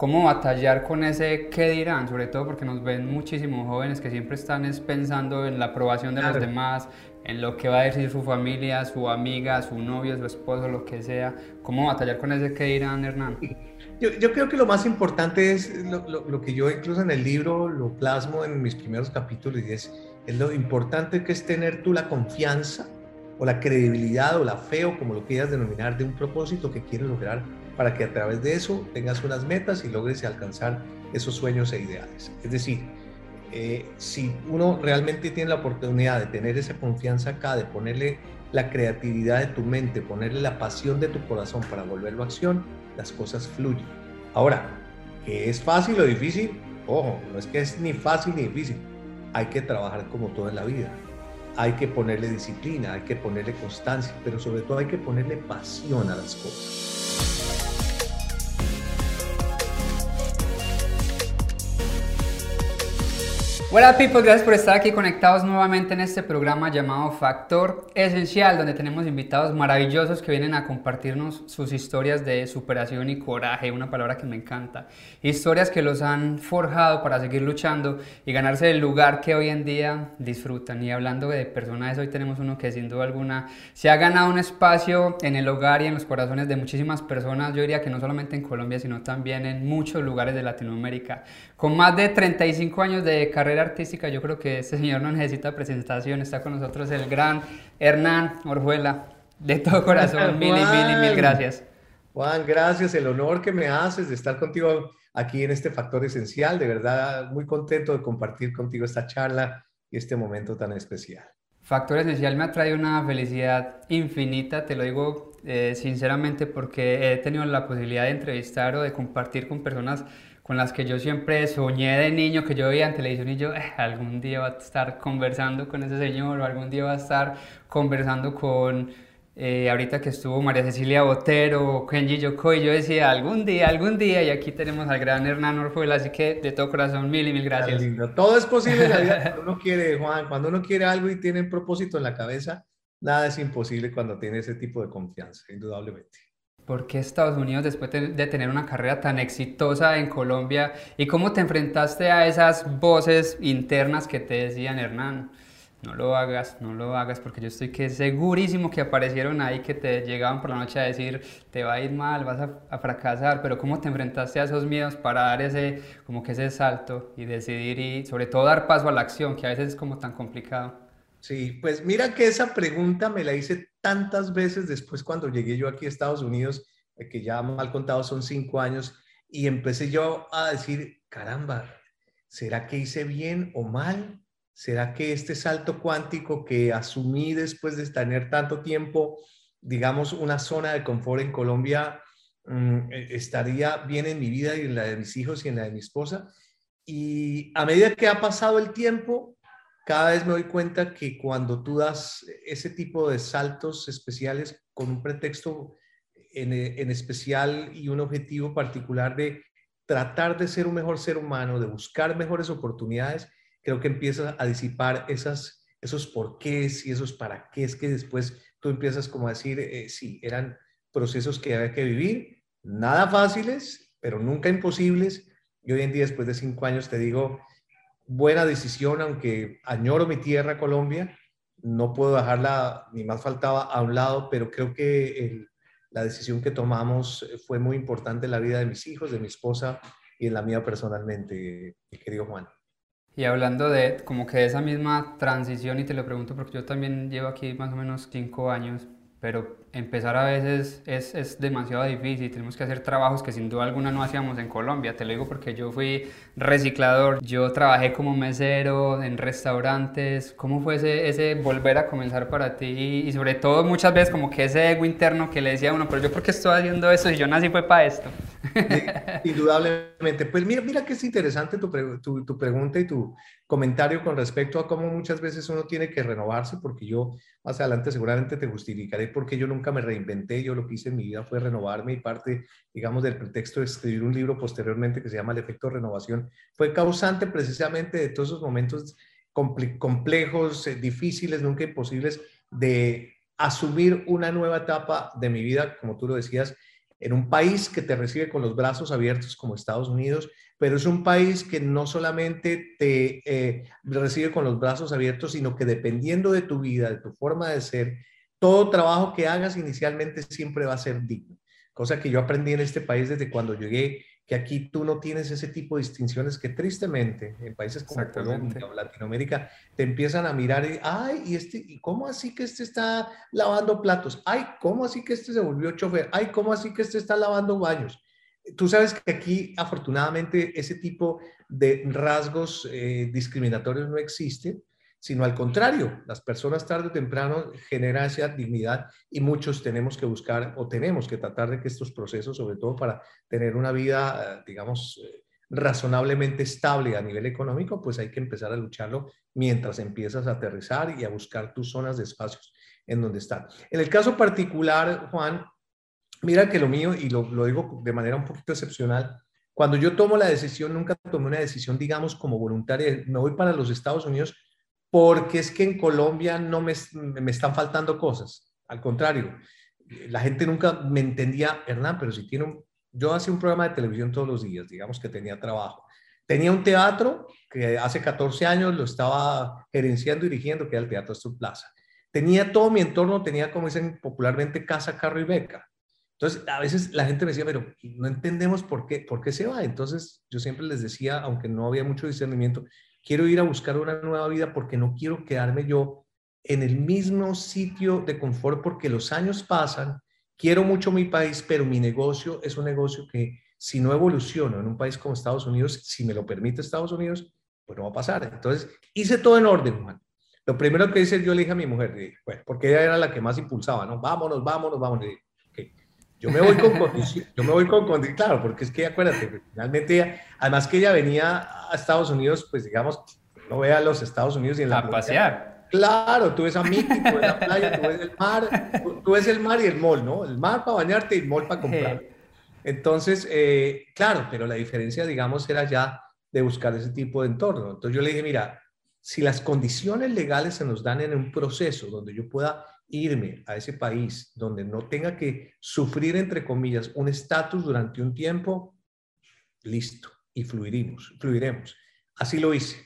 ¿Cómo batallar con ese qué dirán? Sobre todo porque nos ven muchísimos jóvenes que siempre están pensando en la aprobación de los demás, en lo que va a decir su familia, su amiga, su novio, su esposo, lo que sea. ¿Cómo batallar con ese qué dirán, Hernán? Yo, yo creo que lo más importante es lo, lo, que yo incluso en el libro lo plasmo en mis primeros capítulos y es, es lo importante que es tener tú la confianza o la credibilidad o la fe o como lo quieras denominar de un propósito que quieres lograr para que a través de eso tengas unas metas y logres alcanzar esos sueños e ideales. Es decir, eh, si uno realmente tiene la oportunidad de tener esa confianza acá, de ponerle la creatividad de tu mente, ponerle la pasión de tu corazón para volverlo a acción, las cosas fluyen. Ahora, ¿que es fácil o difícil? Ojo, no es que es ni fácil ni difícil. Hay que trabajar como todo en la vida. Hay que ponerle disciplina, hay que ponerle constancia, pero sobre todo hay que ponerle pasión a las cosas. Hola people, gracias por estar aquí conectados nuevamente en este programa llamado Factor Esencial, donde tenemos invitados maravillosos que vienen a compartirnos sus historias de superación y coraje, una palabra que me encanta. Historias que los han forjado para seguir luchando y ganarse el lugar que hoy en día disfrutan. Y hablando de personas, hoy tenemos uno que sin duda alguna se ha ganado un espacio en el hogar y en los corazones de muchísimas personas, yo diría que no solamente en Colombia, sino también en muchos lugares de Latinoamérica. Con más de 35 años de carrera artística, yo creo que ese señor no necesita presentación. Está con nosotros el gran Hernán Orjuela. De todo corazón, mil y mil y mil gracias. Juan, gracias. El honor que me haces de estar contigo aquí en este factor esencial. De verdad, muy contento de compartir contigo esta charla y este momento tan especial. Factor Esencial me ha traído una felicidad infinita, te lo digo eh, sinceramente porque he tenido la posibilidad de entrevistar o de compartir con personas con las que yo siempre soñé de niño, que yo veía en televisión y yo eh, algún día va a estar conversando con ese señor o algún día va a estar conversando con, eh, ahorita que estuvo María Cecilia Botero o Kenji Yoko y yo decía algún día, algún día y aquí tenemos al gran Hernán Orfuela, así que de todo corazón mil y mil gracias. Todo es posible en la vida cuando uno quiere, Juan, cuando uno quiere algo y tiene un propósito en la cabeza, nada es imposible cuando tiene ese tipo de confianza, indudablemente. ¿Por qué Estados Unidos después de tener una carrera tan exitosa en Colombia? ¿Y cómo te enfrentaste a esas voces internas que te decían, Hernán? No lo hagas, no lo hagas, porque yo estoy que segurísimo que aparecieron ahí, que te llegaban por la noche a decir, te va a ir mal, vas a, a, fracasar, pero ¿cómo te enfrentaste a esos miedos para dar ese, como que ese salto y decidir y sobre todo dar paso a la acción, que a veces es como tan complicado? Sí, pues mira que esa pregunta me la hice tantas veces después cuando llegué yo aquí a Estados Unidos, eh, que ya mal contado son cinco años, y empecé yo a decir, caramba, ¿será que hice bien o mal? ¿Será que este salto cuántico que asumí después de tener tanto tiempo, digamos, una zona de confort en Colombia, mm, e, estaría bien en mi vida y en la de mis hijos y en la de mi esposa? Y a medida que ha pasado el tiempo, cada vez me doy cuenta que cuando tú das ese tipo de saltos especiales con un pretexto en, especial y un objetivo particular de tratar de ser un mejor ser humano, de buscar mejores oportunidades, creo que empiezas a disipar esas, esos porqués y esos para qué es que después tú empiezas como a decir, eh, sí, eran procesos que había que vivir, nada fáciles, pero nunca imposibles. Y hoy en día, después de cinco años, te digo, buena decisión, aunque añoro mi tierra, Colombia, no puedo dejarla, ni más faltaba, a un lado, pero creo que la decisión que tomamos fue muy importante en la vida de mis hijos, de mi esposa y en la mía personalmente, mi querido Juan. Y hablando de como que esa misma transición, y te lo pregunto porque yo también llevo aquí más o menos cinco años, pero empezar a veces es, es, demasiado difícil, tenemos que hacer trabajos que sin duda alguna no hacíamos en Colombia, te lo digo porque yo fui reciclador, yo trabajé como mesero en restaurantes, ¿cómo fue ese, ese volver a comenzar para ti? Y sobre todo muchas veces como que ese ego interno que le decía a uno, pero yo por qué estoy haciendo eso y yo nací fue para esto. Indudablemente, pues mira, mira que es interesante tu, tu, tu pregunta y tu comentario con respecto a cómo muchas veces uno tiene que renovarse, porque yo más adelante seguramente te justificaré porque yo nunca me reinventé, yo lo que hice en mi vida fue renovarme y parte, digamos, del pretexto de escribir un libro posteriormente que se llama El efecto renovación, fue causante precisamente de todos esos momentos complejos, eh, difíciles, nunca imposibles, de asumir una nueva etapa de mi vida, como tú lo decías, en un país que te recibe con los brazos abiertos como Estados Unidos, pero es un país que no solamente te eh, recibe con los brazos abiertos, sino que dependiendo de tu vida, de tu forma de ser, todo trabajo que hagas inicialmente siempre va a ser digno. Cosa que yo aprendí en este país desde cuando llegué que aquí tú no tienes ese tipo de distinciones que tristemente en países como Colombia o Latinoamérica te empiezan a mirar y, ay, ¿y, este, ¿y cómo así que este está lavando platos? Ay, ¿cómo así que este se volvió chofer? Ay, ¿cómo así que este está lavando baños? Tú sabes que aquí afortunadamente ese tipo de rasgos eh, discriminatorios no existen sino al contrario, las personas tarde o temprano generan esa dignidad y muchos tenemos que buscar o tenemos que tratar de que estos procesos, sobre todo para tener una vida, eh, digamos, eh, razonablemente estable a nivel económico, pues hay que empezar a lucharlo mientras empiezas a aterrizar y a buscar tus zonas de espacios en donde están. En el caso particular, Juan, mira que lo mío, y lo, digo de manera un poquito excepcional, cuando yo tomo la decisión, nunca tomé una decisión, digamos, como voluntaria, me voy para los Estados Unidos porque es que en Colombia no me, me están faltando cosas. Al contrario, la gente nunca me entendía, Hernán, pero si tiene un... Yo hacía un programa de televisión todos los días, digamos que tenía trabajo. Tenía un teatro que hace 14 años lo estaba gerenciando y dirigiendo, que era el Teatro Estor Plaza. Tenía todo mi entorno, tenía, como dicen popularmente, casa, carro y beca. Entonces, a veces la gente me decía, pero no entendemos por qué, por qué se va. Entonces, yo siempre les decía, aunque no había mucho discernimiento, quiero ir a buscar una nueva vida porque no quiero quedarme yo en el mismo sitio de confort porque los años pasan, quiero mucho mi país, pero mi negocio es un negocio que si no evoluciono en un país como Estados Unidos, si me lo permite Estados Unidos, pues no va a pasar. Entonces, hice todo en orden, Juan. Lo primero que hice, yo le dije a mi mujer, pues, porque ella era la que más impulsaba, ¿no? Vámonos, vámonos, vámonos. Yo me voy con condición, yo me voy con condición, claro, porque es que acuérdate, finalmente además que ella venía a Estados Unidos, pues digamos, no ve a los Estados Unidos y en la... A pasear. Claro, tú ves a Mickey, tú ves la playa, tú ves el mar, tú, ves el mar y el mall, ¿no? El mar para bañarte y el mall para comprar. Entonces, eh, claro, pero la diferencia, digamos, era ya de buscar ese tipo de entorno. Entonces yo le dije, mira, si las condiciones legales se nos dan en un proceso donde yo pueda irme a ese país donde no tenga que sufrir, entre comillas, un estatus durante un tiempo, listo, y fluiremos, fluiremos. Así lo hice.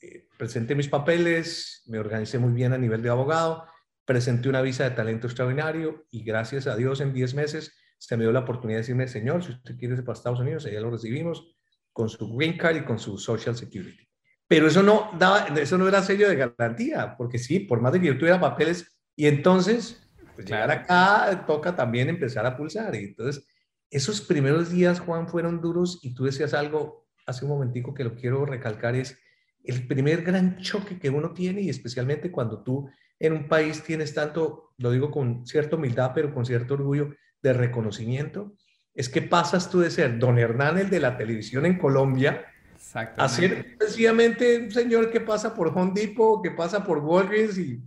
Eh, presenté mis papeles, me organicé muy bien a nivel de abogado, presenté una visa de talento extraordinario y gracias a Dios en 10 meses se me dio la oportunidad de decirme, señor, si usted quiere irse para Estados Unidos, allá lo recibimos con su green card y con su social security. Pero eso no, daba, eso no era sello de garantía, porque sí, por más de que yo tuviera papeles, y entonces, pues llegar acá toca también empezar a pulsar. Y entonces, esos primeros días, Juan, fueron duros y tú decías algo hace un momentico que lo quiero recalcar, es el primer gran choque que uno tiene y especialmente cuando tú en un país tienes tanto, lo digo con cierta humildad, pero con cierto orgullo de reconocimiento, es que pasas tú de ser don Hernán, el de la televisión en Colombia, a ser sencillamente un señor que pasa por Home Depot, que pasa por Walgreens y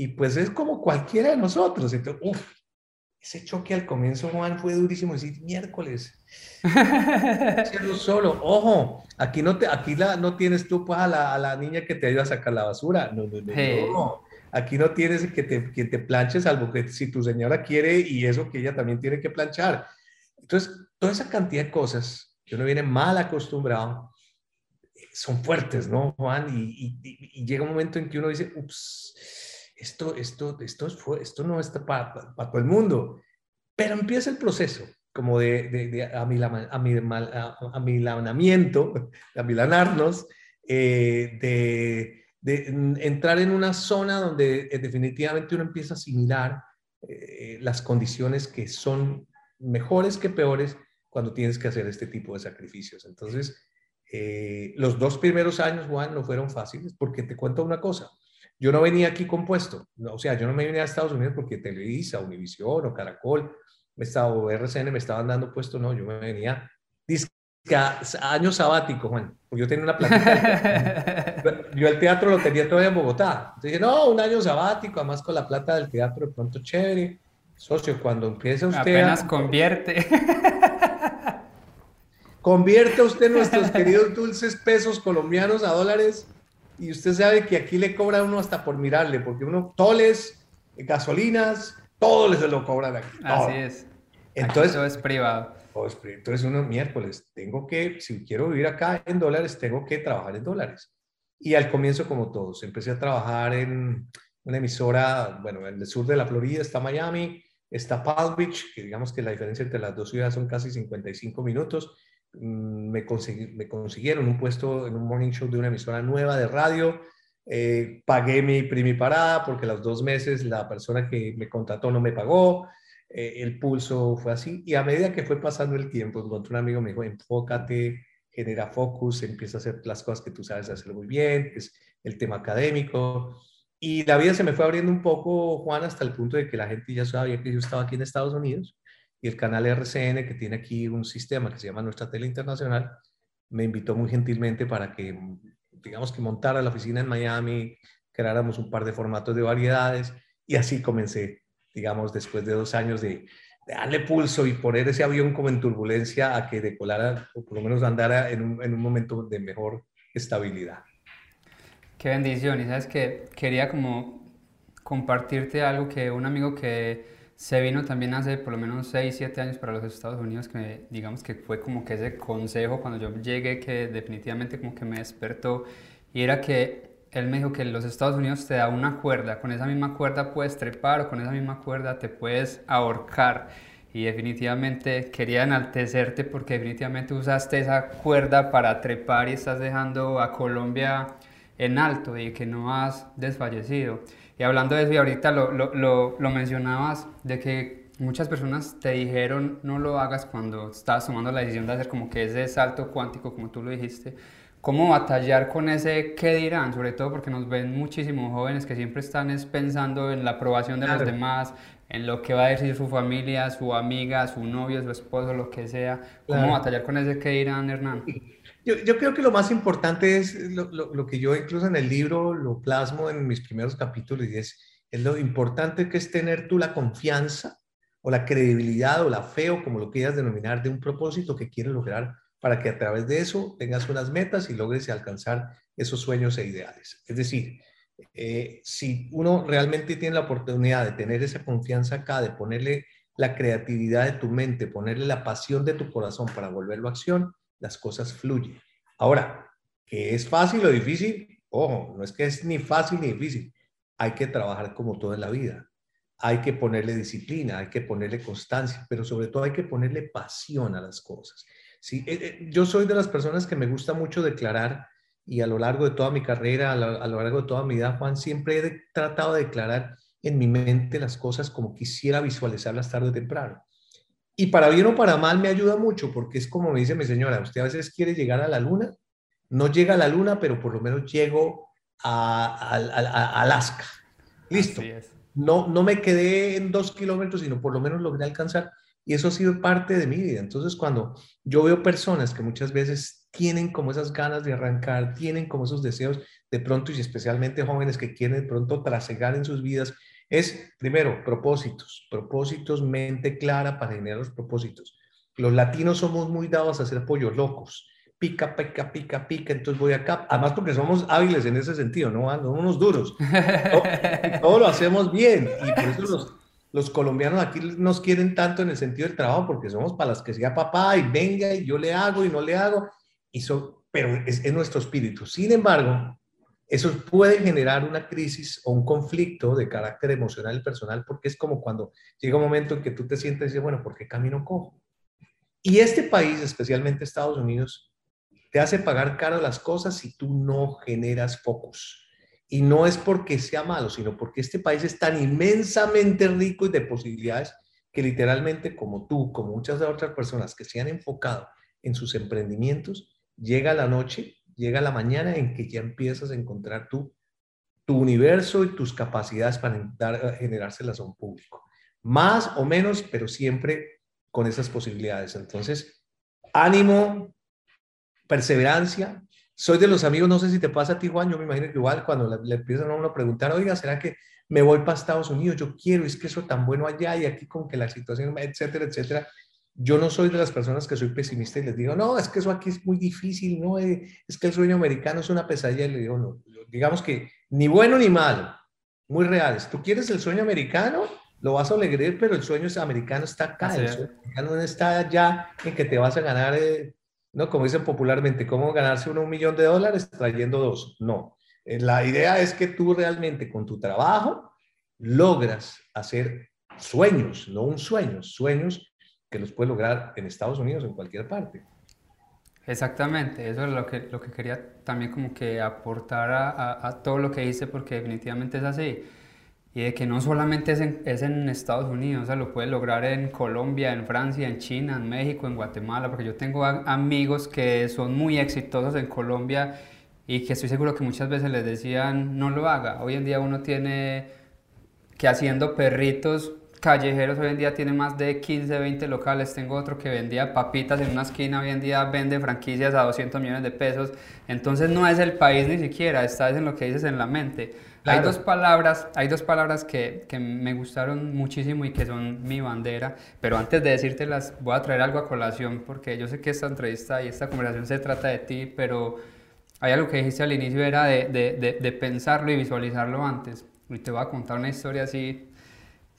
y pues es como cualquiera de nosotros. Entonces, ese choque al comienzo, Juan, fue durísimo. Decir, miércoles, hacerlo solo. Ojo, aquí no, te, aquí la, no tienes tú pues, a, la, a la niña que te ayuda a sacar la basura. No, no, no. Aquí no tienes que te, que te planches, salvo que si tu señora quiere y eso que ella también tiene que planchar. Entonces, toda esa cantidad de cosas que uno viene mal acostumbrado son fuertes, ¿no, Juan? Y, y, y llega un momento en que uno dice, ups, esto, esto, esto, fue, esto no está para, para, todo el mundo. Pero empieza el proceso como de, de, de amilanamiento, de amilanarnos, eh, de, de, entrar en una zona donde eh, definitivamente uno empieza a asimilar eh, las condiciones que son mejores que peores cuando tienes que hacer este tipo de sacrificios. Entonces, los dos primeros años, Juan, no fueron fáciles porque te cuento una cosa. Yo no venía aquí compuesto, o sea, yo no me venía a Estados Unidos porque Televisa, Univisión o Caracol o RCN me estaban dando puesto, no, yo me venía año sabático, Juan, porque yo tenía una plata. yo el teatro lo tenía todavía en Bogotá. Entonces dije, no, un año sabático, además con la plata del teatro, de pronto chévere. Socio, cuando empieza usted. Apenas convierte. Convierte usted nuestros queridos dulces pesos colombianos a dólares y usted sabe que aquí le cobra uno hasta por mirarle, porque uno toles, gasolinas, todo les lo cobran aquí. Así es. Entonces, todo es privado. Entonces uno miércoles, tengo que, si quiero vivir acá en dólares, tengo que trabajar en dólares. Y al comienzo, como todos, empecé a trabajar en una emisora, bueno, en el sur de la Florida está Miami, está Palm Beach, que digamos que la diferencia entre las dos ciudades son casi 55 minutos. Mm, me, me consiguieron un puesto en un morning show de una emisora nueva de radio. Eh, pagué mi primiparada porque los dos meses la persona que me contrató no me pagó. Eh, el pulso fue así. Y a medida que fue pasando el tiempo, un amigo me dijo, enfócate, genera focus, empieza a hacer las cosas que tú sabes hacer muy bien, que es el tema académico. Y la vida se me fue abriendo un poco, Juan, hasta el punto de que la gente ya sabía que yo estaba aquí en Estados Unidos y el canal RCN, que tiene aquí un sistema que se llama Nuestra Tele Internacional, me invitó muy gentilmente para que, digamos que montara la oficina en Miami, creáramos un par de formatos de variedades y así comencé digamos, después de dos años de, darle pulso y poner ese avión como en turbulencia a que decolara o por lo menos andara en un, en un momento de mejor estabilidad. Qué bendición. Y sabes que quería como compartirte algo que un amigo que se vino también hace por lo menos 6, 7 años para los Estados Unidos, que digamos que fue como que ese consejo cuando yo llegué que definitivamente como que me despertó y era que él me dijo que los Estados Unidos te da una cuerda, con esa misma cuerda puedes trepar o con esa misma cuerda te puedes ahorcar. Y definitivamente quería enaltecerte porque definitivamente usaste esa cuerda para trepar y estás dejando a Colombia en alto y que no has desfallecido. Y hablando de eso, y ahorita lo, lo, lo, mencionabas, de que muchas personas te dijeron no lo hagas cuando estabas tomando la decisión de hacer como que ese salto cuántico, como tú lo dijiste cómo batallar con ese qué dirán, sobre todo porque nos ven muchísimos jóvenes que siempre están pensando en la aprobación de los demás, en lo que va a decir su familia, su amiga, su novio, su esposo, lo que sea. ¿Cómo batallar con ese qué dirán, Hernán? Yo, creo que lo más importante es lo, lo, que yo incluso en el libro lo plasmo en mis primeros capítulos y es, es lo importante que es tener tú la confianza o la credibilidad o la fe o como lo quieras denominar de un propósito que quieres lograr para que a través de eso tengas unas metas y logres alcanzar esos sueños e ideales. Es decir, eh, si uno realmente tiene la oportunidad de tener esa confianza acá, de ponerle la creatividad de tu mente, ponerle la pasión de tu corazón para volverlo a acción, las cosas fluyen. Ahora, ¿que es fácil o difícil? Ojo, no es que es ni fácil ni difícil. Hay que trabajar como todo en la vida. Hay que ponerle disciplina, hay que ponerle constancia, pero sobre todo hay que ponerle pasión a las cosas. Sí, eh, eh, yo soy de las personas que me gusta mucho declarar y a lo largo de toda mi carrera, a lo, largo de toda mi vida, Juan, siempre he tratado de declarar en mi mente las cosas como quisiera visualizarlas tarde o temprano. Y para bien o para mal me ayuda mucho porque es como me dice mi señora, usted a veces quiere llegar a la luna, no llega a la luna, pero por lo menos llego a, Alaska. Listo. No, no me quedé en dos kilómetros, sino por lo menos logré alcanzar y eso ha sido parte de mi vida. Entonces, cuando yo veo personas que muchas veces tienen como esas ganas de arrancar, tienen como esos deseos de pronto y especialmente jóvenes que quieren de pronto trasegar en sus vidas, es primero propósitos, propósitos, mente clara para generar los propósitos. Los latinos somos muy dados a hacer pollos locos. Pica, pica, pica, pica, entonces voy acá. Además porque somos hábiles en ese sentido, ¿no? Somos unos duros. Todo, todo lo hacemos bien y por eso los, los colombianos aquí nos quieren tanto en el sentido del trabajo porque somos para las que sea papá y venga y yo le hago y no le hago, y pero es, es nuestro espíritu. Sin embargo, eso puede generar una crisis o un conflicto de carácter emocional y personal porque es como cuando llega un momento en que tú te sientes y dices, bueno, ¿por qué camino cojo? Y este país, especialmente Estados Unidos, te hace pagar caro las cosas si tú no generas focus. Y no es porque sea malo, sino porque este país es tan inmensamente rico y de posibilidades que literalmente como tú, como muchas de otras personas que se han enfocado en sus emprendimientos, llega la noche, llega la mañana en que ya empiezas a encontrar tu, tu universo y tus capacidades para dar, generárselas a un público. Más o menos, pero siempre con esas posibilidades. Entonces, ánimo, perseverancia, soy de los amigos, no sé si te pasa a ti, Juan, yo me imagino que igual cuando le, empiezan a uno a preguntar, oiga, ¿será que me voy para Estados Unidos? Yo quiero, es que eso tan bueno allá y aquí con que la situación, etcétera, etcétera. Yo no soy de las personas que soy pesimista y les digo, no, es que eso aquí es muy difícil, no, eh, es que el sueño americano es una pesadilla. Y le digo, no, digamos que ni bueno ni malo, muy reales. ¿Tú quieres el sueño americano? lo vas a lograr, pero el sueño americano está acá, el sueño americano no está allá en que te vas a ganar, eh, ¿no? Como dicen popularmente, ¿cómo ganarse uno un millón de dólares trayendo dos? No, eh, la idea es que tú realmente con tu trabajo logras hacer sueños, no un sueño, sueños que los puedes lograr en Estados Unidos o en cualquier parte. Exactamente, eso es lo que, lo que quería también como que aportar a, a, todo lo que hice porque definitivamente es así. Y de que no solamente es en, es en Estados Unidos, o sea, lo puedes lograr en Colombia, en Francia, en China, en México, en Guatemala, porque yo tengo amigos que son muy exitosos en Colombia y que estoy seguro que muchas veces les decían no lo haga. Hoy en día uno tiene que haciendo perritos callejeros, hoy en día tiene más de 15, 20 locales. Tengo otro que vendía papitas en una esquina, hoy en día vende franquicias a 200 millones de pesos. Entonces no es el país ni siquiera, estás en lo que dices en la mente. Hay dos palabras, hay dos palabras que, que, me gustaron muchísimo y que son mi bandera, pero antes de decírtelas voy a traer algo a colación porque yo sé que esta entrevista y esta conversación se trata de ti, pero hay algo que dijiste al inicio, era de, de, de, pensarlo y visualizarlo antes. Y te voy a contar una historia así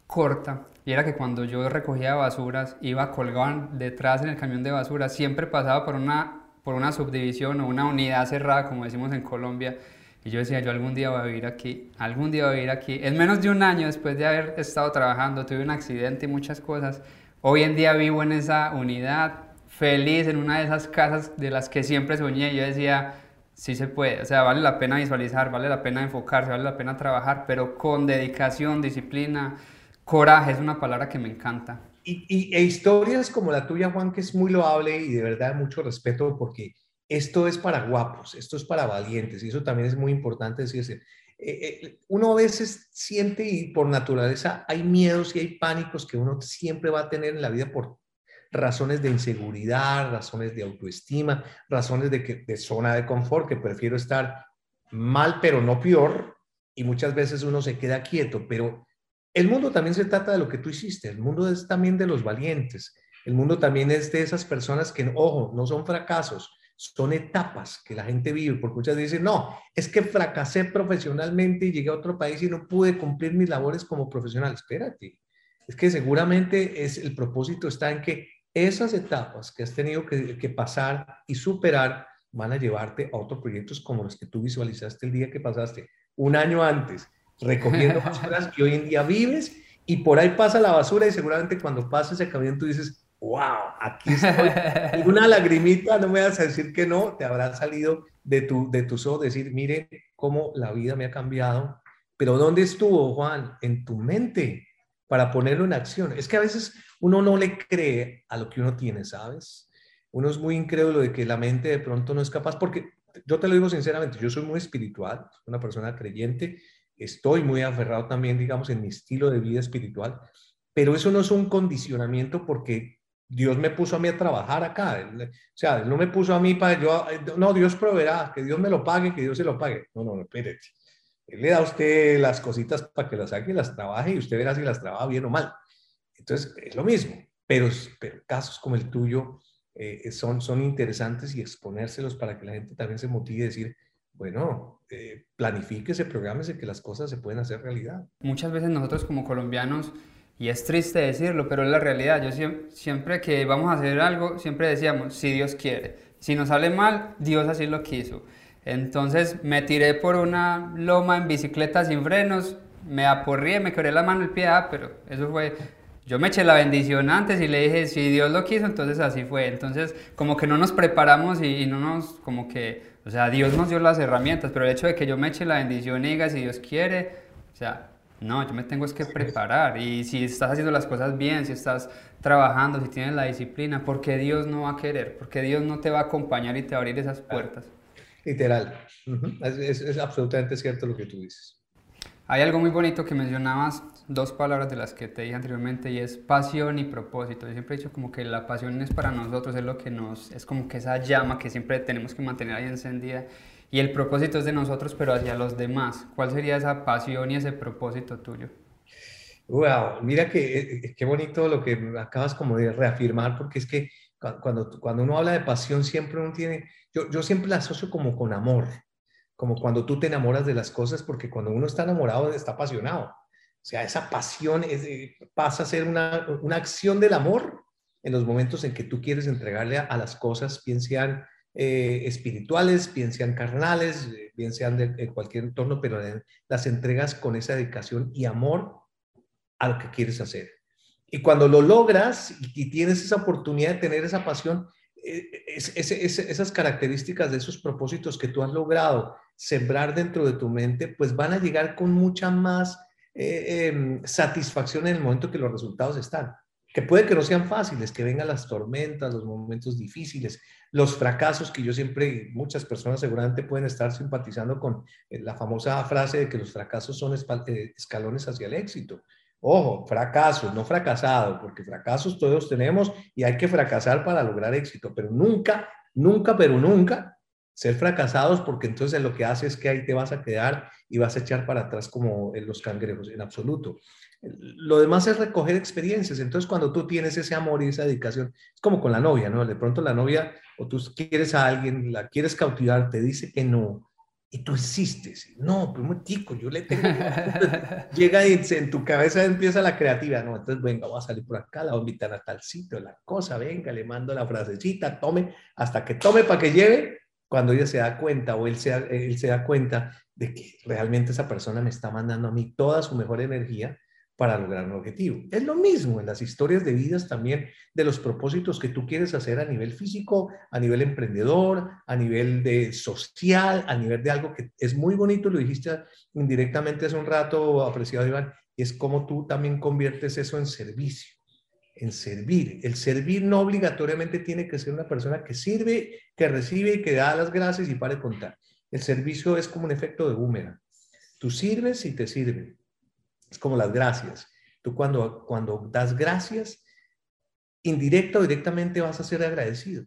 corta. Y era que cuando yo recogía basuras, iba colgado detrás en el camión de basura, siempre pasaba por una, por una subdivisión o una unidad cerrada, como decimos en Colombia. Y yo decía, yo algún día voy a vivir aquí, algún día voy a vivir aquí. En menos de un año después de haber estado trabajando, tuve un accidente y muchas cosas. Hoy en día vivo en esa unidad, feliz en una de esas casas de las que siempre soñé. Yo decía, sí se puede, o sea, vale la pena visualizar, vale la pena enfocarse, vale la pena trabajar, pero con dedicación, disciplina, coraje, es una palabra que me encanta. Y, e historias como la tuya, Juan, que es muy loable y de verdad mucho respeto porque esto es para guapos, esto es para valientes y eso también es muy importante decirse. Eh, eh, uno a veces siente y por naturaleza hay miedos y hay pánicos que uno siempre va a tener en la vida por razones de inseguridad, razones de autoestima, razones de, que, de zona de confort, que prefiero estar mal pero no peor, y muchas veces uno se queda quieto, pero el mundo también se trata de lo que tú hiciste, el mundo es también de los valientes, el mundo también es de esas personas que, ojo, no son fracasos, son etapas que la gente vive, porque muchas dicen, no, es que fracasé profesionalmente y llegué a otro país y no pude cumplir mis labores como profesional. Espérate, es que seguramente es, el propósito está en que esas etapas que has tenido que, pasar y superar van a llevarte a otros proyectos como los que tú visualizaste el día que pasaste un año antes, recogiendo basuras que hoy en día vives y por ahí pasa la basura y seguramente cuando pasa ese camión tú dices, wow, aquí estoy. Y una lagrimita, no me vas a decir que no, te habrá salido de tu, de tus ojos decir, mire cómo la vida me ha cambiado. Pero ¿dónde estuvo, Juan? En tu mente para ponerlo en acción. Es que a veces uno no le cree a lo que uno tiene, ¿sabes? Uno es muy incrédulo de que la mente de pronto no es capaz, porque yo te lo digo sinceramente, yo soy muy espiritual, una persona creyente, estoy muy aferrado también, digamos, en mi estilo de vida espiritual, pero eso no es un condicionamiento porque Dios me puso a mí a trabajar acá. O sea, no me puso a mí para yo, no, Dios proveerá, que Dios me lo pague, que Dios se lo pague. No, no, no, espérate. Él le da a usted las cositas para que las saque y las trabaje y usted verá si las trabaja bien o mal. Entonces, es lo mismo, pero, pero casos como el tuyo eh, son, son interesantes y exponérselos para que la gente también se motive a decir, bueno, eh, planifíquese, prográmese que las cosas se pueden hacer realidad. Muchas veces nosotros como colombianos, y es triste decirlo, pero es la realidad, yo siempre, que vamos a hacer algo, siempre decíamos, si Dios quiere. Si nos sale mal, Dios así lo quiso. Entonces me tiré por una loma en bicicleta sin frenos, me aporrié, me quebré la mano el pie, ah, pero eso fue yo me eché la bendición antes y le dije, si Dios lo quiso, entonces así fue. Entonces, como que no nos preparamos y, no nos, como que, o sea, Dios nos dio las herramientas, pero el hecho de que yo me eche la bendición y diga, si Dios quiere, o sea, no, yo me tengo es que preparar. Y si estás haciendo las cosas bien, si estás trabajando, si tienes la disciplina, ¿por qué Dios no va a querer? Porque Dios no te va a acompañar y te va a abrir esas puertas. Literal. es, es absolutamente cierto lo que tú dices. Hay algo muy bonito que mencionabas, dos palabras de las que te dije anteriormente, y es pasión y propósito. Yo siempre he dicho como que la pasión es para nosotros, es lo que nos, es como que esa llama que siempre tenemos que mantener ahí encendida, y el propósito es de nosotros, pero hacia los demás. ¿Cuál sería esa pasión y ese propósito tuyo? Wow, mira que eh, eh, qué bonito lo que acabas como de reafirmar, porque es que cuando, cuando uno habla de pasión siempre uno tiene, yo, yo siempre la asocio como con amor, como cuando tú te enamoras de las cosas, porque cuando uno está enamorado está apasionado. O sea, esa pasión pasa a ser una, una, acción del amor en los momentos en que tú quieres entregarle a, las cosas, bien sean eh, espirituales, bien sean carnales, bien sean de, cualquier entorno, pero las entregas con esa dedicación y amor a lo que quieres hacer. Y cuando lo logras y, tienes esa oportunidad de tener esa pasión, eh, esas características de esos propósitos que tú has logrado sembrar dentro de tu mente, pues van a llegar con mucha más eh, em, satisfacción en el momento que los resultados están. Que puede que no sean fáciles, que vengan las tormentas, los momentos difíciles, los fracasos que yo siempre, muchas personas seguramente pueden estar simpatizando con eh, la famosa frase de que los fracasos son escalones hacia el éxito. Ojo, fracaso, no fracasado, porque fracasos todos tenemos y hay que fracasar para lograr éxito, pero nunca, nunca, pero nunca ser fracasados, porque entonces lo que hace es que ahí te vas a quedar y vas a echar para atrás como en los cangrejos, en absoluto. Lo demás es recoger experiencias. Entonces, cuando tú tienes ese amor y esa dedicación, es como con la novia, ¿no? De pronto la novia, o tú quieres a alguien, la quieres cautivar, te dice que no, y tú insistes, no, pues muy tico, yo le tengo... Llega y en tu cabeza empieza la creatividad, no, entonces venga, voy a salir por acá, la voy a invitar a tal sitio, la cosa, venga, le mando la frasecita, tome, hasta que tome para que lleve, cuando ella se da cuenta o él se, él se da cuenta de que realmente esa persona me está mandando a mí toda su mejor energía, para lograr un objetivo. Es lo mismo en las historias de vidas también de los propósitos que tú quieres hacer a nivel físico, a nivel emprendedor, a nivel de social, a nivel de algo que es muy bonito, lo dijiste indirectamente hace un rato, apreciado Iván, es como tú también conviertes eso en servicio, en servir. El servir no obligatoriamente tiene que ser una persona que sirve, que recibe que da las gracias y para contar. El servicio es como un efecto de boomerang. Tú sirves y te sirven es como las gracias. Tú cuando, cuando das gracias, indirecta o directamente vas a ser agradecido.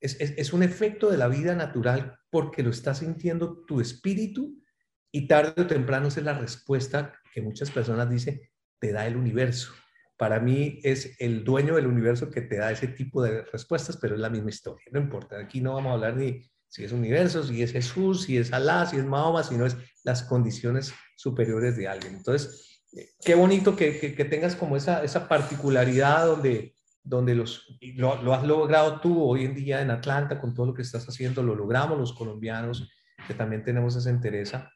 Es, es, un efecto de la vida natural porque lo está sintiendo tu espíritu y tarde o temprano es la respuesta que muchas personas dicen, te da el universo. Para mí es el dueño del universo que te da ese tipo de respuestas, pero es la misma historia. No importa, aquí no vamos a hablar ni si es universo, si es Jesús, si es Alá, si es Mahoma, sino es las condiciones superiores de alguien. Entonces, qué bonito que, que, tengas como esa, esa particularidad donde, donde los, lo, lo, has logrado tú hoy en día en Atlanta con todo lo que estás haciendo, lo logramos los colombianos, que también tenemos esa interesa.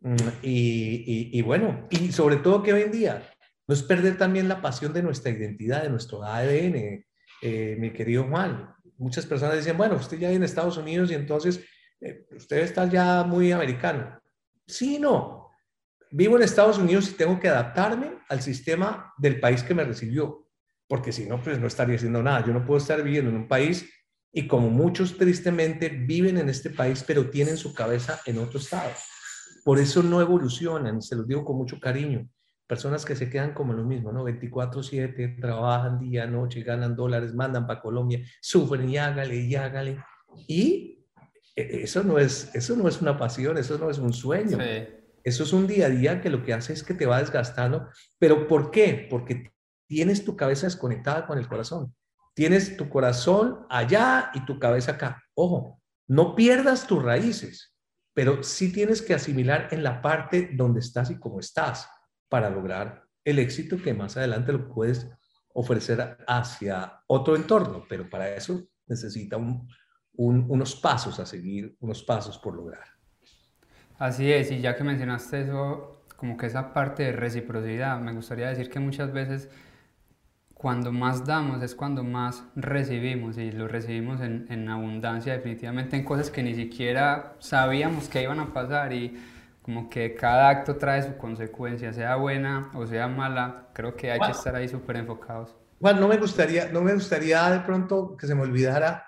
Mm, y, y, bueno, y sobre todo que hoy en día no es perder también la pasión de nuestra identidad, de nuestro ADN, eh, mi querido Juan. Muchas personas dicen, bueno, usted ya en Estados Unidos y entonces eh, usted está ya muy americano. Sí, no, vivo en Estados Unidos y tengo que adaptarme al sistema del país que me recibió, porque si no, pues no estaría haciendo nada. Yo no puedo estar viviendo en un país y como muchos tristemente viven en este país, pero tienen su cabeza en otro estado. Por eso no evolucionan, se los digo con mucho cariño. Personas que se quedan como lo mismo, ¿no? 24/7, trabajan día, noche, ganan dólares, mandan para Colombia, sufren y hágale y hágale. Y eh, eso no es, eso no es una pasión, eso no es un sueño. Sí. Eso es un día a día que lo que hace es que te va desgastando. ¿Pero por qué? Porque tienes tu cabeza desconectada con el corazón. Tienes tu corazón allá y tu cabeza acá. Ojo, no pierdas tus raíces, pero sí tienes que asimilar en la parte donde estás y cómo estás para lograr el éxito que más adelante lo puedes ofrecer hacia otro entorno. Pero para eso necesita unos pasos a seguir, unos pasos por lograr. Así es, y ya que mencionaste eso, como que esa parte de reciprocidad, me gustaría decir que muchas veces cuando más damos es cuando más recibimos y lo recibimos en, en, abundancia definitivamente en cosas que ni siquiera sabíamos que iban a pasar y como que cada acto trae su consecuencia, sea buena o sea mala, creo que hay que estar ahí súper enfocados. Juan, no me gustaría, no me gustaría de pronto que se me olvidara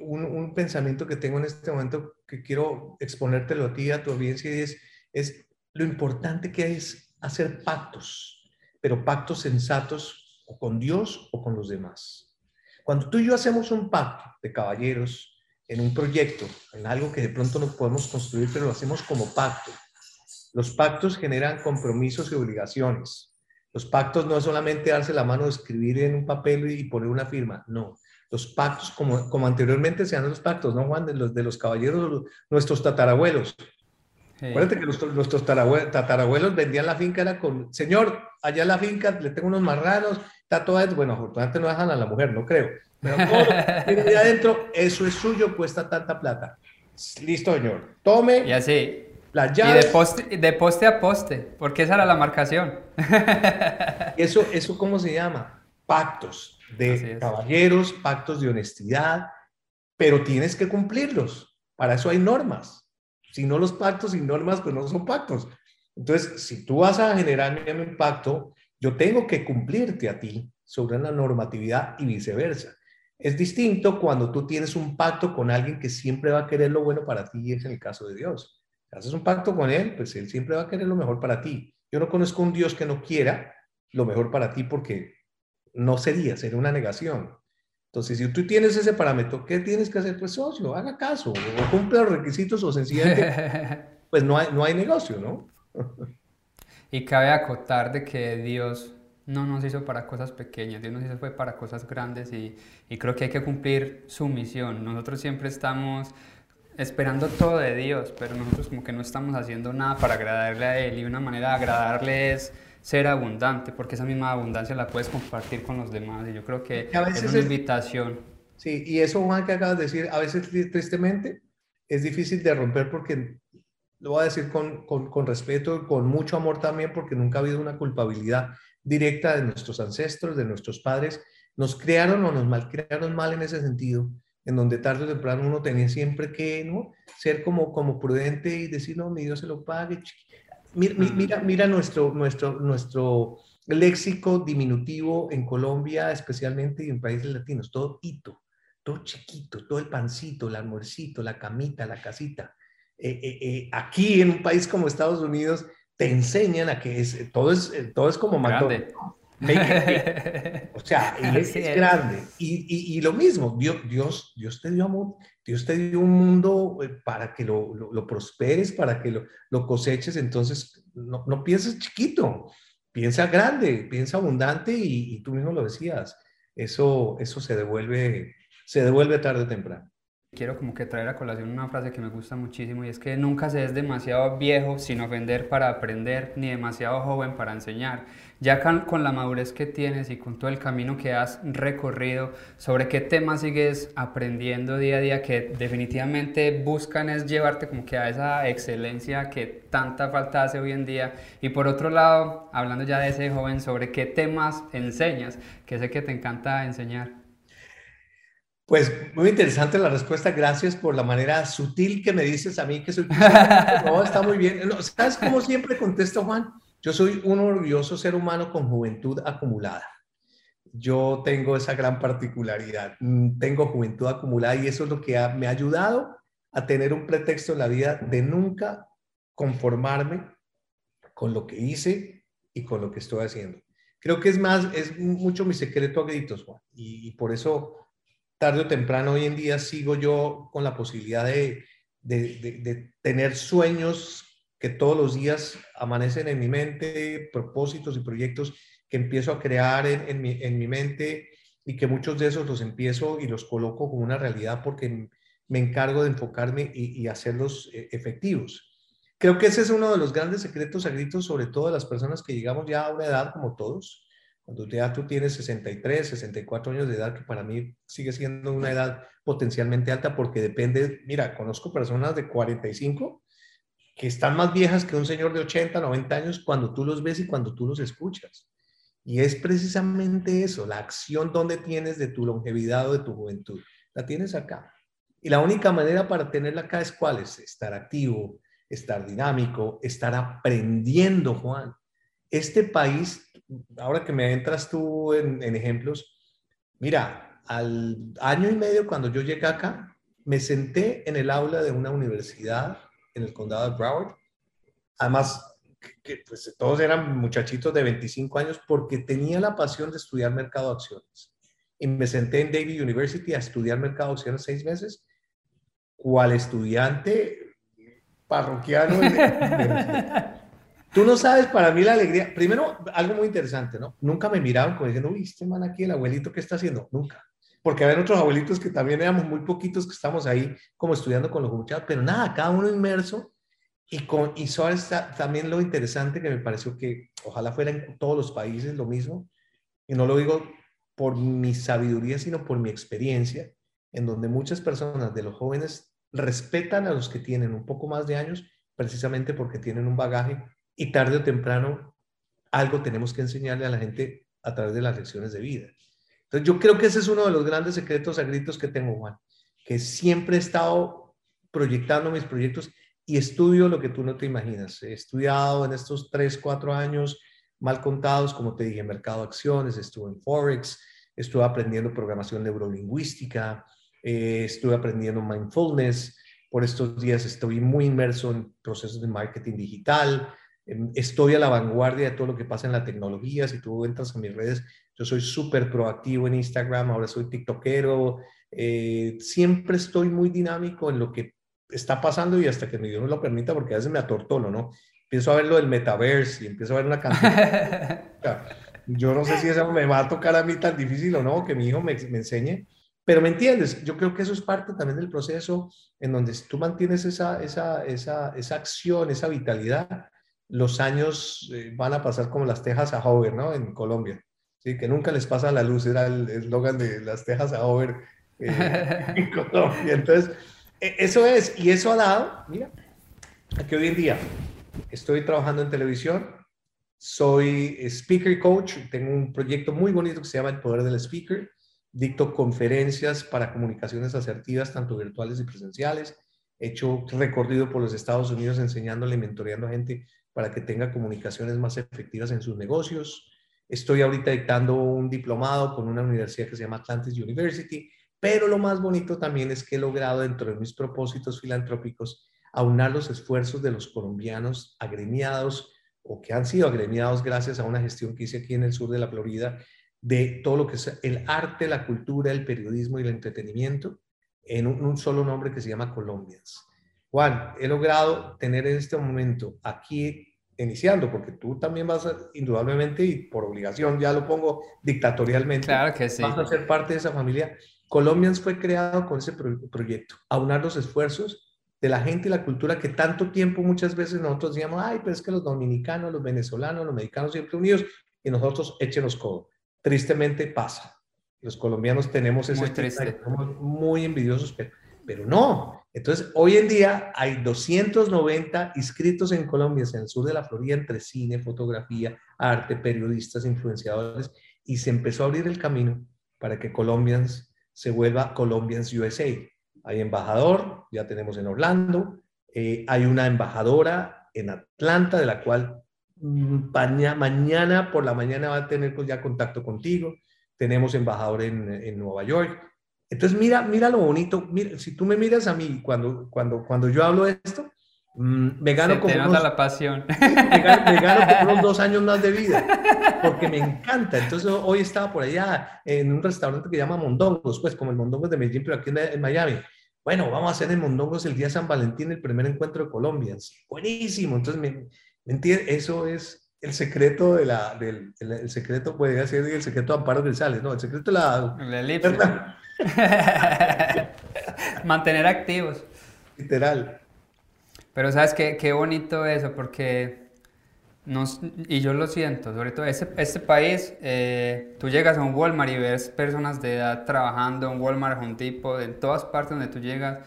un, pensamiento que tengo en este momento que quiero exponértelo a ti, a tu audiencia, y es, es lo importante que es hacer pactos, pero pactos sensatos o con Dios o con los demás. Cuando tú y yo hacemos un pacto de caballeros en un proyecto, en algo que de pronto no podemos construir, pero lo hacemos como pacto. Los pactos generan compromisos y obligaciones. Los pactos no es solamente darse la mano, escribir en un papel y poner una firma, no los pactos, como, como anteriormente se dan los pactos, ¿no, Juan? De los, de los caballeros, nuestros tatarabuelos. Acuérdate que nuestros, tatarabuelos, vendían la finca, era con, señor, allá en la finca le tengo unos marranos, está todo eso. Bueno, afortunadamente no dejan a la mujer, no creo. Pero todo de adentro, eso es suyo, cuesta tanta plata. Listo, señor. Tome. Y así. Y de poste, de poste a poste, porque esa era la marcación. eso, ¿Eso cómo se llama? Pactos de caballeros, pactos de honestidad, pero tienes que cumplirlos. Para eso hay normas. Si no los pactos y normas, pues no son pactos. Entonces, si tú vas a generar un pacto, yo tengo que cumplirte a ti sobre una normatividad y viceversa. Es distinto cuando tú tienes un pacto con alguien que siempre va a querer lo bueno para ti, y es el caso de Dios. Haces un pacto con Él, pues Él siempre va a querer lo mejor para ti. Yo no conozco un Dios que no quiera lo mejor para ti porque no sería, sería una negación. Entonces, si tú tienes ese parámetro, ¿qué tienes que hacer? Pues socio, haga caso, o cumple los requisitos o sencillamente, pues no hay, no hay negocio, ¿no? y cabe acotar de que Dios no nos hizo para cosas pequeñas, Dios nos hizo fue para cosas grandes y, y, creo que hay que cumplir su misión. Nosotros siempre estamos esperando todo de Dios, pero nosotros como que no estamos haciendo nada para agradarle a Él y una manera de agradarle es ser abundante, porque esa misma abundancia la puedes compartir con los demás y yo creo que es una invitación. Sí, y eso Juan que acabas de decir, a veces tristemente es difícil de romper porque lo voy a decir con, con, con respeto, con mucho amor también, porque nunca ha habido una culpabilidad directa de nuestros ancestros, de nuestros padres, nos crearon o nos malcrearon mal en ese sentido, en donde tarde o temprano uno tenía siempre que ¿no? ser como, como prudente y decir, no, mi Dios se lo pague. Mira, mira, mira nuestro, nuestro, nuestro léxico diminutivo en Colombia, especialmente y en países latinos, todo hito, todo chiquito, todo el pancito, el almuercito, la camita, la casita. Eh, eh, eh, aquí en un país como Estados Unidos, te enseñan a que es, todo, es, todo es como McDonald's. o sea, es, grande. Y, y, lo mismo, Dios, Dios, Dios te dio amor, Dios te dio un mundo eh, para que lo, lo, prosperes, para que lo, lo coseches. Entonces, no, no, pienses chiquito, piensa grande, piensa abundante y, y, tú mismo lo decías. Eso, eso se, devuelve, se devuelve tarde o temprano quiero como que traer a colación una frase que me gusta muchísimo y es que nunca se es demasiado viejo sin ofender para aprender ni demasiado joven para enseñar. Ya con, la madurez que tienes y con todo el camino que has recorrido, sobre qué temas sigues aprendiendo día a día que definitivamente buscan es llevarte como que a esa excelencia que tanta falta hace hoy en día. Y por otro lado, hablando ya de ese joven, sobre qué temas enseñas, que sé que te encanta enseñar. Pues muy interesante la respuesta. Gracias por la manera sutil que me dices a mí que soy. No, está muy bien. ¿Sabes cómo siempre contesto, Juan? Yo soy un orgulloso ser humano con juventud acumulada. Yo tengo esa gran particularidad. Mm, tengo juventud acumulada y eso es lo que me ha ayudado a tener un pretexto en la vida de nunca conformarme con lo que hice y con lo que estoy haciendo. Creo que es más, es mucho mi secreto a gritos, Juan. y por eso tarde o temprano hoy en día sigo yo con la posibilidad de, de, tener sueños que todos los días amanecen en mi mente, propósitos y proyectos que empiezo a crear en, en, mi, en mi mente y que muchos de esos los empiezo y los coloco como una realidad porque me encargo de enfocarme y, y hacerlos eh, efectivos. Creo que ese es uno de los grandes secretos a gritos, sobre todo de las personas que llegamos ya a una edad como todos, cuando ya tú tienes 63, 64 años de edad, que para mí sigue siendo una edad potencialmente alta porque depende, mira, conozco personas de 45 que están más viejas que un señor de 80, 90 años cuando tú los ves y cuando tú los escuchas. Y es precisamente eso, la acción donde tienes de tu longevidad o de tu juventud. La tienes acá. Y la única manera para tenerla acá es cuál es, estar activo, estar dinámico, estar aprendiendo, Juan. Este país ahora que me entras tú en, ejemplos, mira, al año y medio cuando yo llegué acá, me senté en el aula de una universidad en el condado de Broward. Además, que, pues, todos eran muchachitos de 25 años porque tenía la pasión de estudiar mercado de acciones. Y me senté en David University a estudiar mercado de acciones seis meses, cual estudiante parroquiano. Tú no sabes para mí la alegría. Primero, algo muy interesante, ¿no? Nunca me miraban como diciendo, uy, este man aquí, el abuelito, ¿qué está haciendo? Nunca. Porque había otros abuelitos que también éramos muy poquitos que estamos ahí como estudiando con los muchachos, pero nada, cada uno inmerso Y, con, y está también lo interesante que me pareció que ojalá fuera en todos los países lo mismo, y no lo digo por mi sabiduría, sino por mi experiencia, en donde muchas personas de los jóvenes respetan a los que tienen un poco más de años, precisamente porque tienen un bagaje y tarde o temprano algo tenemos que enseñarle a la gente a través de las lecciones de vida. Entonces yo creo que ese es uno de los grandes secretos a gritos que tengo, Juan, que siempre he estado proyectando mis proyectos y estudio lo que tú no te imaginas. He estudiado en estos tres, cuatro años mal contados, como te dije, mercado de acciones, estuve en Forex, estuve aprendiendo programación neurolingüística, eh, estuve aprendiendo mindfulness. Por estos días estoy muy inmerso en procesos de marketing digital. Em, estoy a la vanguardia de todo lo que pasa en la tecnología. Si tú entras a mis redes, yo soy súper proactivo en Instagram, ahora soy TikTokero. Eh, siempre estoy muy dinámico en lo que está pasando y hasta que mi Dios me lo permita, porque a veces me atortono, ¿no? empiezo a ver lo del metaverse y empiezo a ver una canción. yo no sé si eso me va a tocar a mí tan difícil o no, que mi hijo me, me enseñe, pero me entiendes, yo creo que eso es parte también del proceso en donde tú mantienes esa, esa, esa, esa acción, esa vitalidad, los años eh, van a pasar como las tejas a Hover, ¿no? En Colombia. Sí, que nunca les pasa la luz, era el eslogan de las tejas a Hover eh, en Colombia. Entonces, e, eso es, y eso ha dado, mira, que hoy en día estoy trabajando en televisión, soy speaker coach, tengo un proyecto muy bonito que se llama El Poder del Speaker, dicto conferencias para comunicaciones asertivas, tanto virtuales y presenciales, he hecho recorrido por los Estados Unidos enseñándole mentoreando a gente para que tenga comunicaciones más efectivas en sus negocios. Estoy ahorita dictando un diplomado con una universidad que se llama Atlantis University, pero lo más bonito también es que he logrado dentro de mis propósitos filantrópicos aunar los esfuerzos de los colombianos agremiados o que han sido agremiados gracias a una gestión que hice aquí en el sur de la Florida de todo lo que es el arte, la cultura, el periodismo y el entretenimiento en un, solo nombre que se llama Colombians. Juan, he logrado tener en este momento aquí iniciando, porque tú también vas a, indudablemente y por obligación, ya lo pongo dictatorialmente, claro que sí. vas a ser parte de esa familia. Colombians fue creado con ese proyecto, aunar los esfuerzos de la gente y la cultura que tanto tiempo muchas veces nosotros decíamos, ay, pero es que los dominicanos, los venezolanos, los mexicanos siempre unidos y nosotros échenos codo. Tristemente pasa. Los colombianos tenemos ese triste. somos muy envidiosos, pero, pero no. Entonces, hoy en día hay 290 inscritos en Colombia, en el sur de la Florida, entre cine, fotografía, arte, periodistas, influenciadores, y se empezó a abrir el camino para que Colombians se vuelva Colombians USA hay embajador, ya tenemos en Orlando, eh, hay una embajadora en Atlanta, de la cual mm, mañana por la mañana va a tener pues, ya contacto contigo. Tenemos embajador en, en, Nueva York. Entonces, mira, mira lo bonito. Mira, si tú me miras a mí cuando, cuando, cuando yo hablo de esto, mm, me gano como unos, la pasión. Me gano, como unos dos años más de vida, porque me encanta. Entonces, hoy estaba por allá en un restaurante que se llama Mondongos, pues como el Mondongos de Medellín, pero aquí en Miami bueno, vamos a hacer en Mondongos el día San Valentín el primer encuentro de Colombia. Buenísimo. Entonces, ¿me, entiendes? Eso es el secreto de la, del el, secreto, puede ser el secreto de Amparo Grisales, ¿no? El secreto de la... La elipse. Mantener activos. Literal. Pero sabes qué, qué bonito eso, porque y yo lo siento, sobre todo este, este país, eh, tú llegas a un Walmart y ves personas de edad trabajando en Walmart, un tipo, en todas partes donde tú llegas,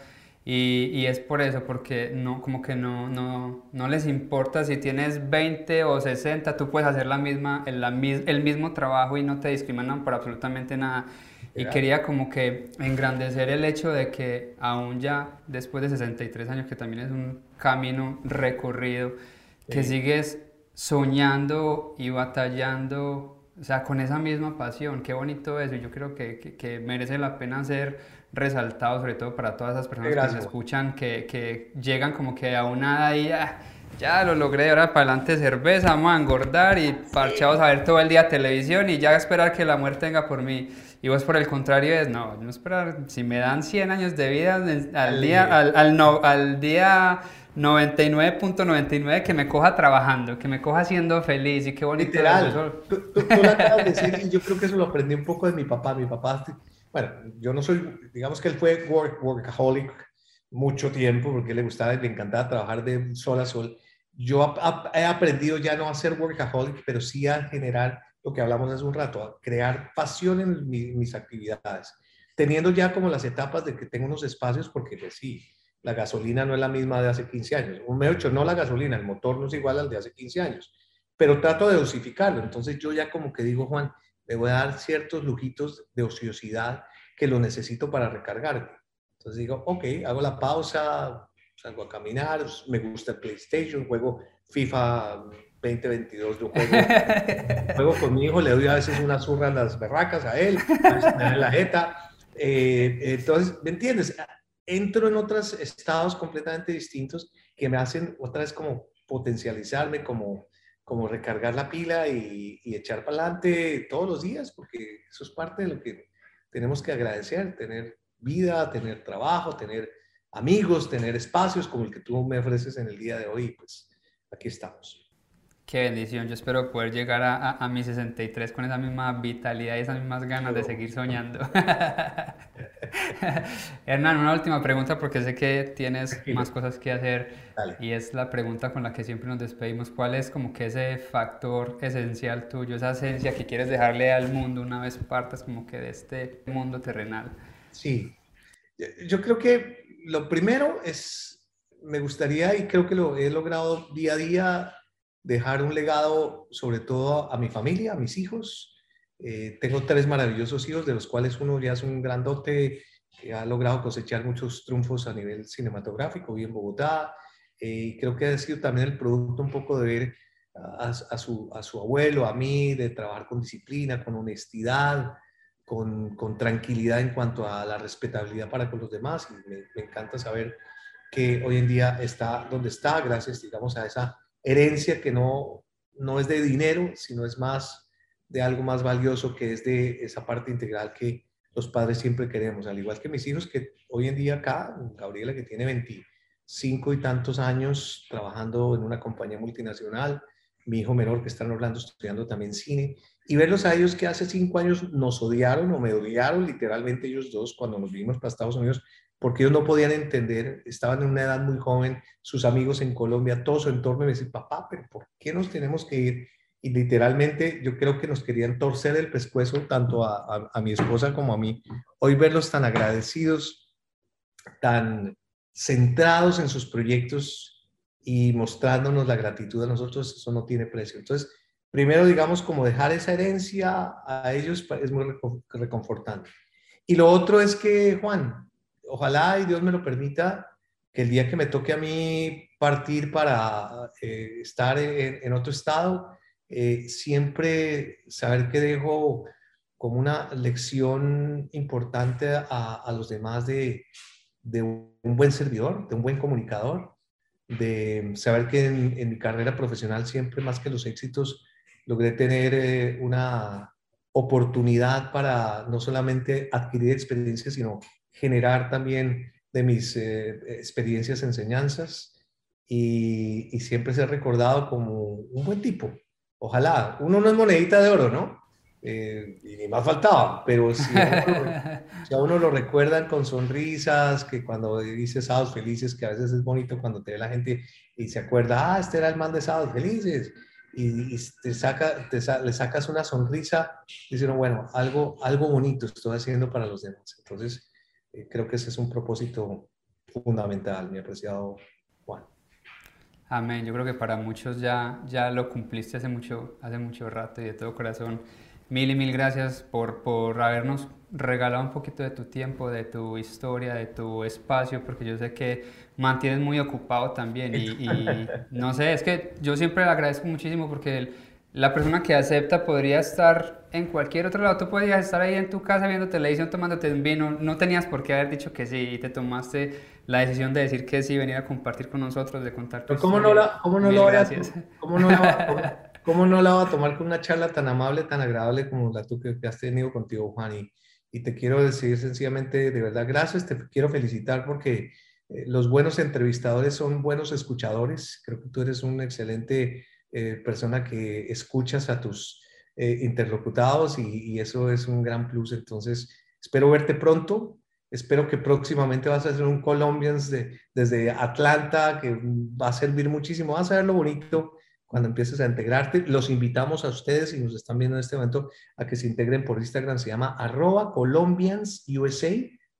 y, y, es por eso, porque no, como que no, no, no, les importa si tienes 20 o 60, tú puedes hacer la misma, el, el mismo trabajo y no te discriminan por absolutamente nada. Y quería como que engrandecer el hecho de que aún ya después de 63 años, que también es un camino recorrido, que sigues soñando y batallando, o sea, con esa misma pasión. Qué bonito eso. Yo creo que, que, merece la pena ser resaltado, sobre todo para todas esas personas que se escuchan, que, que, llegan como que a una y ya, ya lo logré, ahora para adelante cerveza, vamos a engordar y parchados a ver todo el día televisión y ya esperar que la muerte venga por mí. Y vos por el contrario es, no, no esperar, si me dan 100 años de vida al, día, al, al, no, al día 99.99 que me coja trabajando, que me coja siendo feliz y qué bonito. Literal, tú, tú, lo acabas de decir y yo creo que eso lo aprendí un poco de mi papá. Mi papá, bueno, yo no soy, digamos que él fue work, workaholic, mucho tiempo porque le gustaba le encantaba trabajar de sol a sol. Yo he aprendido ya no a ser workaholic, pero sí a generar lo que hablamos hace un rato, a crear pasión en mis, actividades, teniendo ya como las etapas de que tengo unos espacios, porque pues sí, la gasolina no es la misma de hace 15 años. Un hecho, no la gasolina, el motor no es igual al de hace 15 años, pero trato de dosificarlo. Entonces yo ya como que digo, Juan, me voy a dar ciertos lujitos de ociosidad que lo necesito para recargarme. Entonces digo, ok, hago la pausa, salgo a caminar, me gusta el PlayStation, juego FIFA 2022, yo juego, juego con mi hijo, le doy a veces una zurra a las berracas a él, a la jeta. Eh, entonces, ¿me entiendes? Entro en otros estados completamente distintos que me hacen otra vez como potencializarme, como, como recargar la pila y, echar para adelante todos los días, porque eso es parte de lo que tenemos que agradecer, tener vida, tener trabajo, tener amigos, tener espacios como el que tú me ofreces en el día de hoy, pues aquí estamos. Qué bendición, yo espero poder llegar a, a, mi 63 con esa misma vitalidad y esas mismas ganas de seguir soñando. Hernán, una última pregunta porque sé que tienes más cosas que hacer y es la pregunta con la que siempre nos despedimos. ¿Cuál es como que ese factor esencial tuyo, esa esencia que quieres dejarle al mundo una vez partas como que de este mundo terrenal? Sí, yo creo que lo primero es, me gustaría y creo que lo he logrado día a día dejar un legado sobre todo a mi familia, a mis hijos. Eh, tengo tres maravillosos hijos, de los cuales uno ya es un grandote que ha logrado cosechar muchos triunfos a nivel cinematográfico, vive en Bogotá. Eh, y creo que ha sido también el producto un poco de ver a, su, a, su, abuelo, a mí, de trabajar con disciplina, con honestidad, con, con tranquilidad en cuanto a la respetabilidad para con los demás. Y me, me encanta saber que hoy en día está donde está, gracias, digamos, a esa herencia que no, no es de dinero, sino es más de algo más valioso que es de esa parte integral que los padres siempre queremos, al igual que mis hijos que hoy en día acá, Gabriela que tiene 25 y tantos años trabajando en una compañía multinacional, mi hijo menor que está en estudiando también cine, y verlos a ellos que hace cinco años nos odiaron o me odiaron literalmente ellos dos cuando nos vimos para Estados Unidos, porque ellos no podían entender, estaban en una edad muy joven, sus amigos en Colombia, todo su entorno, me decían, papá, pero ¿por qué nos tenemos que ir? Y literalmente yo creo que nos querían torcer el pescuezo tanto a, a, mi esposa como a mí. Hoy verlos tan agradecidos, tan centrados en sus proyectos y mostrándonos la gratitud a nosotros, eso no tiene precio. Entonces, primero, digamos, como dejar esa herencia a ellos es muy reconfortante. Y lo otro es que, Juan, ojalá y Dios me lo permita, que el día que me toque a mí partir para eh, estar en, otro estado, eh, siempre saber que dejo como una lección importante a, los demás de, un buen servidor, de un buen comunicador, de saber que en, mi carrera profesional siempre más que los éxitos logré tener eh, una oportunidad para no solamente adquirir experiencia, sino generar también de mis eh, experiencias, enseñanzas y, siempre ser recordado como un buen tipo. Ojalá, uno no es monedita de oro, ¿no? Eh, y ni más faltaba, pero si a, uno, lo recuerdan con sonrisas, que cuando dice sábados felices, que a veces es bonito cuando te ve la gente y se acuerda, ah, este era el man de sábados felices, y, te saca, te le sacas una sonrisa, dicen, bueno, algo, algo bonito estoy haciendo para los demás. Entonces, eh, creo que ese es un propósito fundamental, mi apreciado Juan. Amén. Yo creo que para muchos ya, ya lo cumpliste hace mucho, hace mucho rato y de todo corazón. Mil y mil gracias por, por habernos regalado un poquito de tu tiempo, de tu historia, de tu espacio, porque yo sé que mantienes muy ocupado también. Y, y no sé, es que yo siempre le agradezco muchísimo porque... El, la persona que acepta podría estar en cualquier otro lado. Tú podrías estar ahí en tu casa viendo televisión, tomándote un vino. No tenías por qué haber dicho que sí y te tomaste la decisión de decir que sí, venir a compartir con nosotros, de contar tu ¿Cómo no la, cómo no lo voy a, ¿cómo no la, cómo no la va a tomar con una charla tan amable, tan agradable como la tú que, has tenido contigo, Juan? Y, y, te quiero decir sencillamente, de verdad, gracias. Te quiero felicitar porque eh, los buenos entrevistadores son buenos escuchadores. Creo que tú eres un excelente eh, persona que escuchas a tus eh, interlocutados y, eso es un gran plus. Entonces, espero verte pronto Espero que próximamente vas a hacer un Colombians de, desde Atlanta, que va a servir muchísimo. Vas a ver lo bonito cuando empieces a integrarte. Los invitamos a ustedes, y nos están viendo en este momento, a que se integren por Instagram. Se llama arroba Colombians USA,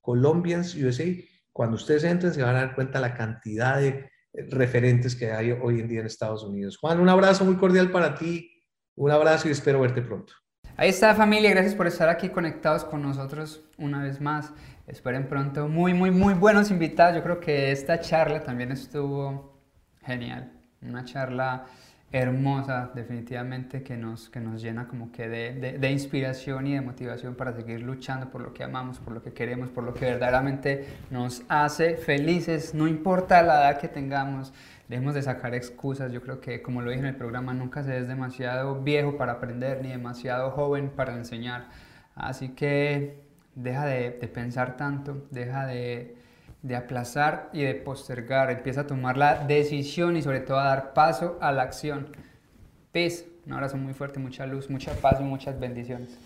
Colombians USA. Cuando ustedes entren se van a dar cuenta la cantidad de referentes que hay hoy en día en Estados Unidos. Juan, un abrazo muy cordial para ti. Un abrazo y espero verte pronto. Ahí está familia, gracias por estar aquí conectados con nosotros una vez más. Esperen pronto muy, muy, muy buenos invitados. Yo creo que esta charla también estuvo genial. Una charla hermosa, definitivamente, que nos, que nos llena como que de, de, inspiración y de motivación para seguir luchando por lo que amamos, por lo que queremos, por lo que verdaderamente nos hace felices, no importa la edad que tengamos. Dejemos de sacar excusas. Yo creo que, como lo dije en el programa, nunca se es demasiado viejo para aprender ni demasiado joven para enseñar. Así que deja de, pensar tanto, deja de, de, aplazar y de postergar. Empieza a tomar la decisión y sobre todo a dar paso a la acción. Peace. Un abrazo muy fuerte, mucha luz, mucha paz y muchas bendiciones.